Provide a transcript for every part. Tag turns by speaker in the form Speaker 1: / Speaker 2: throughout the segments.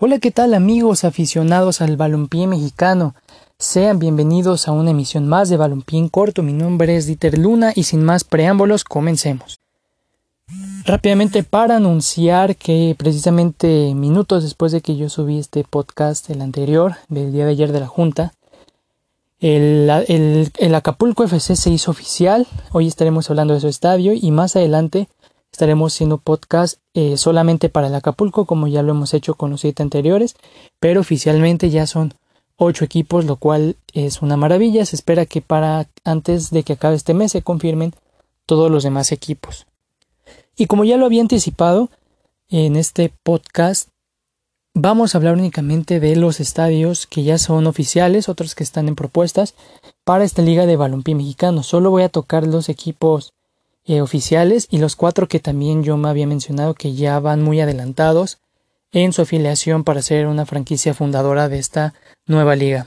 Speaker 1: Hola, ¿qué tal amigos aficionados al balompié mexicano? Sean bienvenidos a una emisión más de Balompié en corto. Mi nombre es Dieter Luna y sin más preámbulos, comencemos. Rápidamente para anunciar que precisamente minutos después de que yo subí este podcast, el anterior, del día de ayer de la Junta, el, el Acapulco FC se hizo oficial. Hoy estaremos hablando de su estadio y más adelante Estaremos haciendo podcast eh, solamente para el Acapulco, como ya lo hemos hecho con los siete anteriores, pero oficialmente ya son ocho equipos, lo cual es una maravilla. Se espera que para antes de que acabe este mes se confirmen todos los demás equipos. Y como ya lo había anticipado en este podcast, vamos a hablar únicamente de los estadios que ya son oficiales, otros que están en propuestas para esta liga de balompié mexicano. Solo voy a tocar los equipos eh, oficiales y los cuatro que también yo me había mencionado que ya van muy adelantados en su afiliación para ser una franquicia fundadora de esta nueva liga.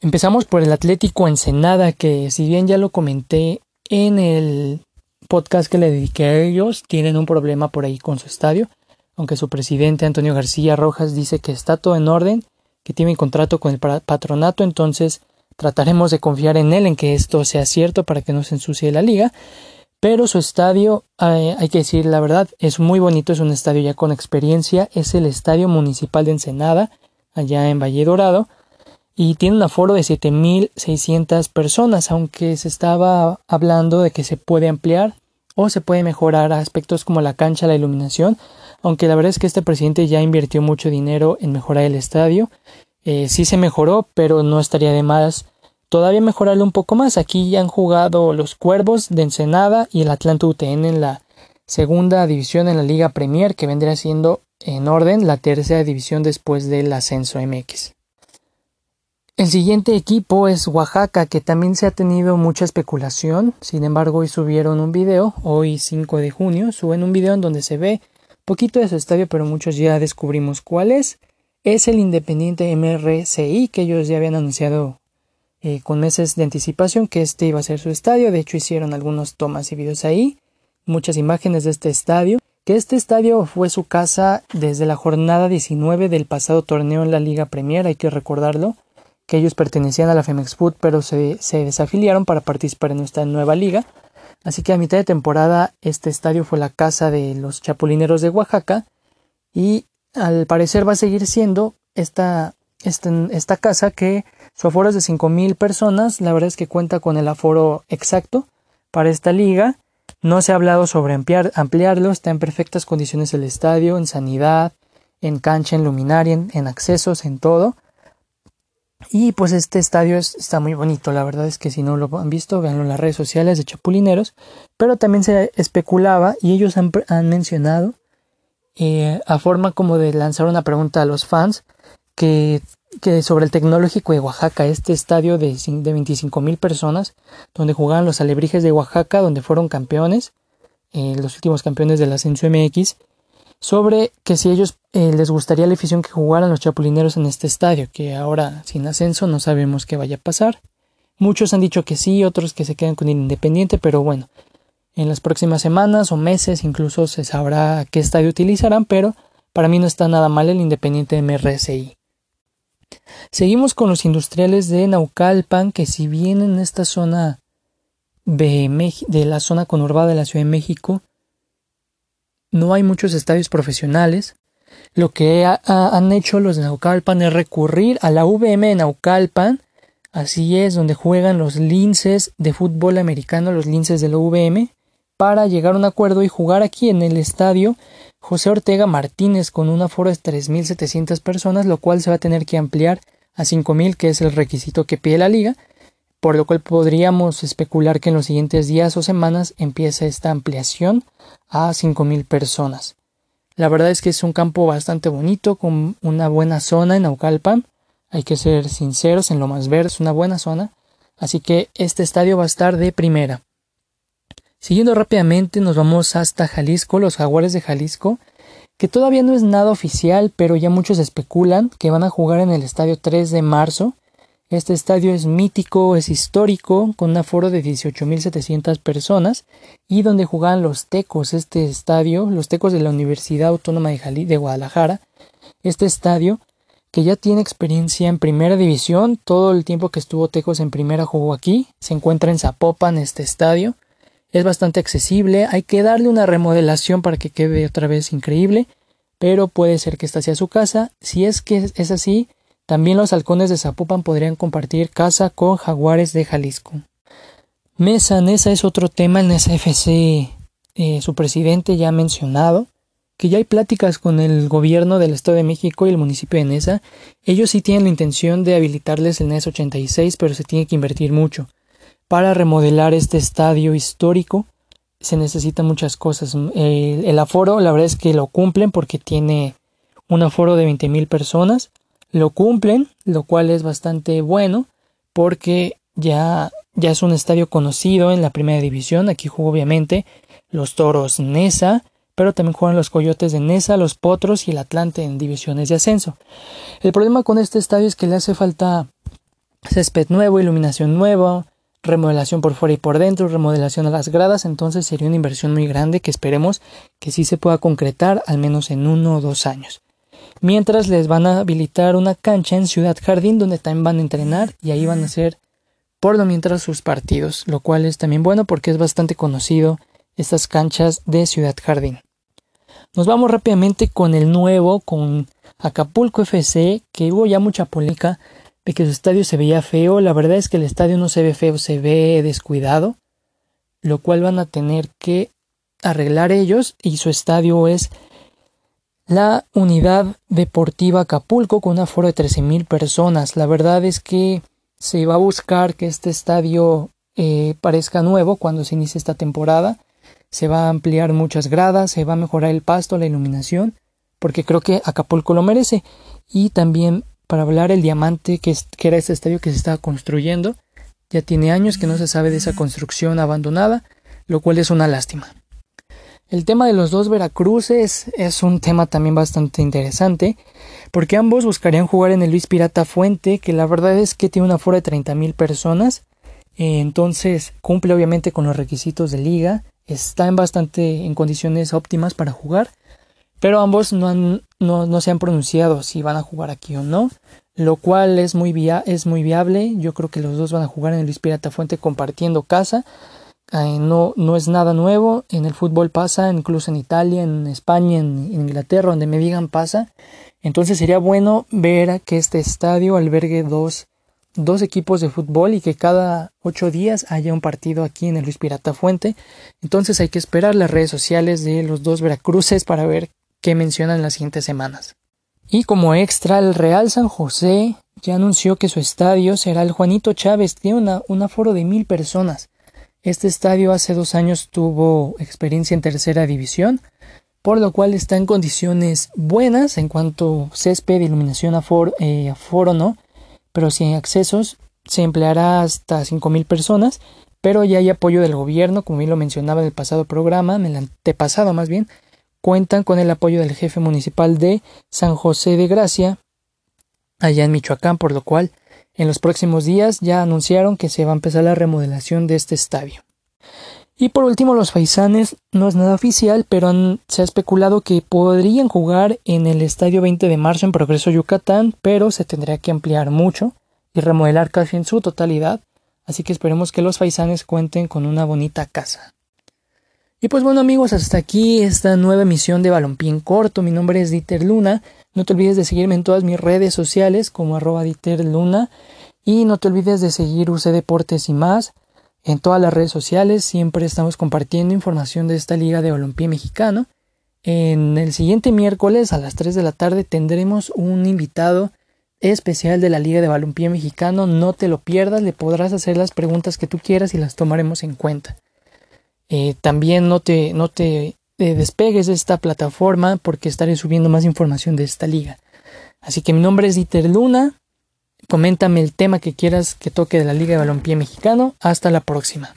Speaker 1: Empezamos por el Atlético Ensenada, que si bien ya lo comenté en el podcast que le dediqué a ellos, tienen un problema por ahí con su estadio, aunque su presidente Antonio García Rojas dice que está todo en orden, que tiene un contrato con el patronato, entonces trataremos de confiar en él, en que esto sea cierto para que no se ensucie la liga. Pero su estadio, eh, hay que decir la verdad, es muy bonito, es un estadio ya con experiencia, es el Estadio Municipal de Ensenada, allá en Valle Dorado, y tiene un aforo de 7.600 personas, aunque se estaba hablando de que se puede ampliar o se puede mejorar aspectos como la cancha, la iluminación, aunque la verdad es que este presidente ya invirtió mucho dinero en mejorar el estadio, eh, sí se mejoró, pero no estaría de más todavía mejorarlo un poco más. Aquí ya han jugado los Cuervos de Ensenada y el Atlanta UTN en la segunda división en la Liga Premier, que vendría siendo en orden la tercera división después del ascenso MX. El siguiente equipo es Oaxaca, que también se ha tenido mucha especulación. Sin embargo, hoy subieron un video, hoy 5 de junio, suben un video en donde se ve poquito de su estadio, pero muchos ya descubrimos cuál es. Es el Independiente MRCI, que ellos ya habían anunciado eh, con meses de anticipación que este iba a ser su estadio. De hecho, hicieron algunos tomas y videos ahí, muchas imágenes de este estadio. Que este estadio fue su casa desde la jornada 19 del pasado torneo en la Liga Premier, hay que recordarlo, que ellos pertenecían a la Femex Food, pero se, se desafiliaron para participar en esta nueva liga. Así que a mitad de temporada este estadio fue la casa de los chapulineros de Oaxaca y al parecer va a seguir siendo esta, esta, esta casa que su aforo es de 5.000 personas, la verdad es que cuenta con el aforo exacto para esta liga. No se ha hablado sobre ampliar, ampliarlo, está en perfectas condiciones el estadio, en sanidad, en cancha, en luminaria, en, accesos, en todo. Y pues este estadio está muy bonito, la verdad es que si no lo han visto, véanlo en las redes sociales de Chapulineros. Pero también se especulaba y ellos han, mencionado eh, a forma como de lanzar una pregunta a los fans que sobre el Tecnológico de Oaxaca, este estadio de, de 25 mil personas, donde jugaban los alebrijes de Oaxaca, donde fueron campeones, eh, los últimos campeones del ascenso MX, sobre que si ellos eh, les gustaría la afición que jugaran los chapulineros en este estadio, que ahora sin ascenso no sabemos qué vaya a pasar. Muchos han dicho que sí, otros que se quedan con el Independiente, pero bueno, en las próximas semanas o meses incluso se sabrá qué estadio utilizarán, pero para mí no está nada mal el Independiente MRSI. Seguimos con los industriales de Naucalpan, que si bien en esta zona de, de la zona conurbada de la Ciudad de México no hay muchos estadios profesionales, lo que han hecho los de Naucalpan es recurrir a la VM de Naucalpan, así es, donde juegan los linces de fútbol americano, los linces de la VM, para llegar a un acuerdo y jugar aquí en el estadio José Ortega Martínez con un aforo de 3.700 personas, lo cual se va a tener que ampliar a 5.000, que es el requisito que pide la liga, por lo cual podríamos especular que en los siguientes días o semanas empiece esta ampliación a 5.000 personas. La verdad es que es un campo bastante bonito, con una buena zona en Aucalpan, hay que ser sinceros, en lo más verde es una buena zona, así que este estadio va a estar de primera. Siguiendo rápidamente nos vamos hasta Jalisco, los jaguares de Jalisco, que todavía no es nada oficial, pero ya muchos especulan que van a jugar en el estadio 3 de marzo. Este estadio es mítico, es histórico, con un aforo de 18.700 personas y donde jugaban los tecos, este estadio, los tecos de la Universidad Autónoma de, de Guadalajara, Este estadio, que ya tiene experiencia en primera división, todo el tiempo que estuvo Tecos en primera jugó aquí, se encuentra en Zapopan este estadio, es bastante accesible, hay que darle una remodelación para que quede otra vez increíble, pero puede ser que esta sea su casa, si es que es así, también los halcones de Zapopan podrían compartir casa con jaguares de Jalisco. Mesa, Nesa es otro tema, en SFC eh, su presidente ya ha mencionado que ya hay pláticas con el gobierno del Estado de México y el municipio de Nesa. Ellos sí tienen la intención de habilitarles el NES 86, pero se tiene que invertir mucho. Para remodelar este estadio histórico se necesitan muchas cosas. El, aforo, la verdad es que lo cumplen porque tiene un aforo de 20.000 personas. Lo cumplen, lo cual es bastante bueno porque ya, ya es un estadio conocido en la primera división. Aquí jugó obviamente los toros Nesa, pero también juegan los Coyotes de Nesa, los Potros y el Atlante en divisiones de ascenso. El problema con este estadio es que le hace falta césped nuevo, iluminación nueva, remodelación por fuera y por dentro, remodelación a las gradas, entonces sería una inversión muy grande que esperemos que sí se pueda concretar al menos en uno o dos años. Mientras les van a habilitar una cancha en Ciudad Jardín donde también van a entrenar y ahí van a hacer por lo mientras sus partidos, lo cual es también bueno porque es bastante conocido estas canchas de Ciudad Jardín. Nos vamos rápidamente con el nuevo, con Acapulco FC, que hubo ya mucha polémica de que su estadio se veía feo. La verdad es que el estadio no se ve feo, se ve descuidado, lo cual van a tener que arreglar ellos y su estadio es la unidad deportiva Acapulco con un aforo de 13.000 personas. La verdad es que se va a buscar que este estadio eh, parezca nuevo cuando se inicie esta temporada se va a ampliar muchas gradas, se va a mejorar el pasto, la iluminación, porque creo que Acapulco lo merece. Y también para hablar el diamante que, que era este estadio que se estaba construyendo, ya tiene años que no se sabe de esa construcción abandonada, lo cual es una lástima. El tema de los dos Veracruces es un tema también bastante interesante, porque ambos buscarían jugar en el Luis Pirata Fuente, que la verdad es que tiene una aforo de mil personas, entonces cumple obviamente con los requisitos de liga, está en bastante en condiciones óptimas para jugar, pero ambos no, han, no, se han pronunciado si van a jugar aquí o no, lo cual es muy, es muy viable. Yo creo que los dos van a jugar en el Luis Pirata Fuente compartiendo casa. Eh, no, no es nada nuevo, en el fútbol pasa, incluso en Italia, en España, en, en Inglaterra, donde me digan pasa. Entonces sería bueno ver que este estadio albergue dos dos equipos de fútbol y que cada ocho días haya un partido aquí en el Luis Pirata Fuente. Entonces hay que esperar las redes sociales de los dos Veracruces para ver qué mencionan las siguientes semanas. Y como extra, el Real San José ya anunció que su estadio será el Juanito Chávez, tiene una, un aforo de mil personas. Este estadio hace dos años tuvo experiencia en tercera división, por lo cual está en condiciones buenas en cuanto césped, iluminación, aforo, eh, aforo no, pero sin accesos se empleará hasta 5.000 personas, pero ya hay apoyo del gobierno, como bien lo mencionaba en el pasado programa, en el antepasado más bien, cuentan con el apoyo del jefe municipal de San José de Gracia, allá en Michoacán, por lo cual en los próximos días ya anunciaron que se va a empezar la remodelación de este estadio. Y por último, los faisanes no es nada oficial, pero se ha especulado que podrían jugar en el estadio 20 de marzo en Progreso Yucatán, pero se tendría que ampliar mucho y remodelar casi en su totalidad. Así que esperemos que los faisanes cuenten con una bonita casa. Y pues bueno amigos, hasta aquí esta nueva emisión de Balompié en Corto. Mi nombre es Dieter Luna. No te olvides de seguirme en todas mis redes sociales como arroba Dieter Luna. Y no te olvides de seguir UC Deportes y más. En todas las redes sociales siempre estamos compartiendo información de esta Liga de Balompié Mexicano. En el siguiente miércoles a las 3 de la tarde tendremos un invitado especial de la Liga de Balompié Mexicano. No te lo pierdas, le podrás hacer las preguntas que tú quieras y las tomaremos en cuenta. Eh, también no te, no te despegues de esta plataforma porque estaré subiendo más información de esta liga. Así que mi nombre es Dieter Luna. Coméntame el tema que quieras que toque de la Liga de Balompié Mexicano. Hasta la próxima.